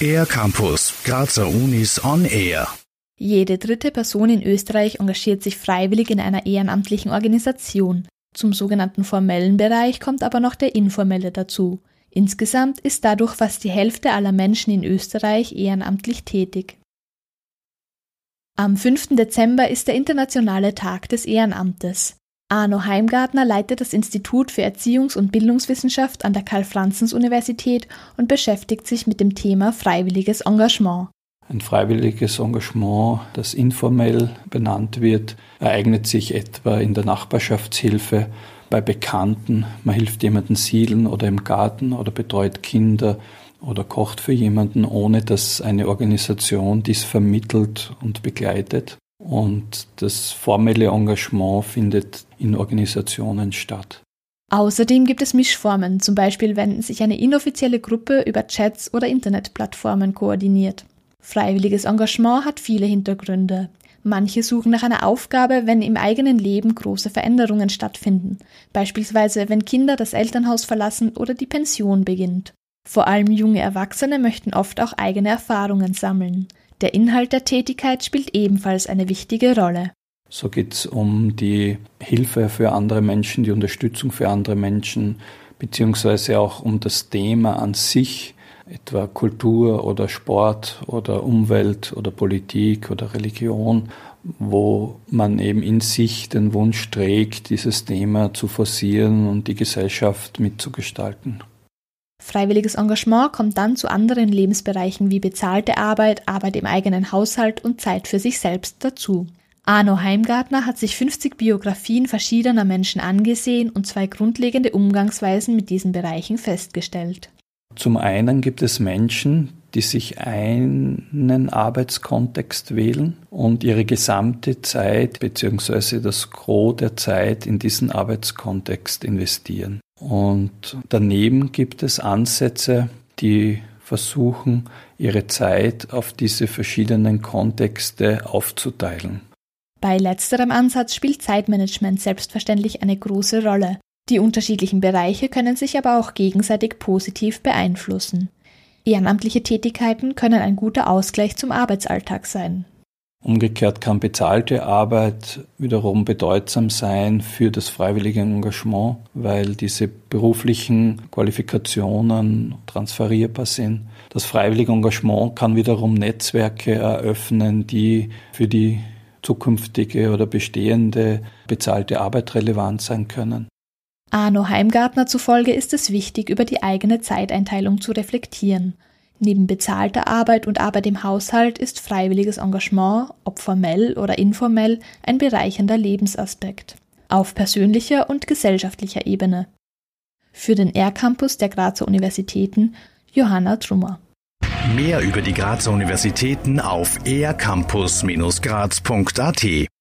Air Campus, Grazer Unis on Air. Jede dritte Person in Österreich engagiert sich freiwillig in einer ehrenamtlichen Organisation. Zum sogenannten formellen Bereich kommt aber noch der informelle dazu. Insgesamt ist dadurch fast die Hälfte aller Menschen in Österreich ehrenamtlich tätig. Am 5. Dezember ist der Internationale Tag des Ehrenamtes. Arno Heimgartner leitet das Institut für Erziehungs- und Bildungswissenschaft an der Karl-Franzens-Universität und beschäftigt sich mit dem Thema freiwilliges Engagement. Ein freiwilliges Engagement, das informell benannt wird, ereignet sich etwa in der Nachbarschaftshilfe, bei Bekannten. Man hilft jemandem siedeln oder im Garten oder betreut Kinder oder kocht für jemanden, ohne dass eine Organisation dies vermittelt und begleitet. Und das formelle Engagement findet in Organisationen statt. Außerdem gibt es Mischformen, zum Beispiel wenn sich eine inoffizielle Gruppe über Chats oder Internetplattformen koordiniert. Freiwilliges Engagement hat viele Hintergründe. Manche suchen nach einer Aufgabe, wenn im eigenen Leben große Veränderungen stattfinden, beispielsweise wenn Kinder das Elternhaus verlassen oder die Pension beginnt. Vor allem junge Erwachsene möchten oft auch eigene Erfahrungen sammeln. Der Inhalt der Tätigkeit spielt ebenfalls eine wichtige Rolle. So geht es um die Hilfe für andere Menschen, die Unterstützung für andere Menschen, beziehungsweise auch um das Thema an sich, etwa Kultur oder Sport oder Umwelt oder Politik oder Religion, wo man eben in sich den Wunsch trägt, dieses Thema zu forcieren und die Gesellschaft mitzugestalten. Freiwilliges Engagement kommt dann zu anderen Lebensbereichen wie bezahlte Arbeit, Arbeit im eigenen Haushalt und Zeit für sich selbst dazu. Arno Heimgartner hat sich 50 Biografien verschiedener Menschen angesehen und zwei grundlegende Umgangsweisen mit diesen Bereichen festgestellt. Zum einen gibt es Menschen, die sich einen Arbeitskontext wählen und ihre gesamte Zeit bzw. das Gros der Zeit in diesen Arbeitskontext investieren. Und daneben gibt es Ansätze, die versuchen, ihre Zeit auf diese verschiedenen Kontexte aufzuteilen. Bei letzterem Ansatz spielt Zeitmanagement selbstverständlich eine große Rolle. Die unterschiedlichen Bereiche können sich aber auch gegenseitig positiv beeinflussen. Ehrenamtliche Tätigkeiten können ein guter Ausgleich zum Arbeitsalltag sein. Umgekehrt kann bezahlte Arbeit wiederum bedeutsam sein für das freiwillige Engagement, weil diese beruflichen Qualifikationen transferierbar sind. Das freiwillige Engagement kann wiederum Netzwerke eröffnen, die für die zukünftige oder bestehende bezahlte Arbeit relevant sein können. Arno Heimgartner zufolge ist es wichtig, über die eigene Zeiteinteilung zu reflektieren. Neben bezahlter Arbeit und Arbeit im Haushalt ist freiwilliges Engagement, ob formell oder informell, ein bereichernder Lebensaspekt. Auf persönlicher und gesellschaftlicher Ebene. Für den R-Campus der Grazer Universitäten Johanna Trummer. Mehr über die Grazer Universitäten auf ercampus-graz.at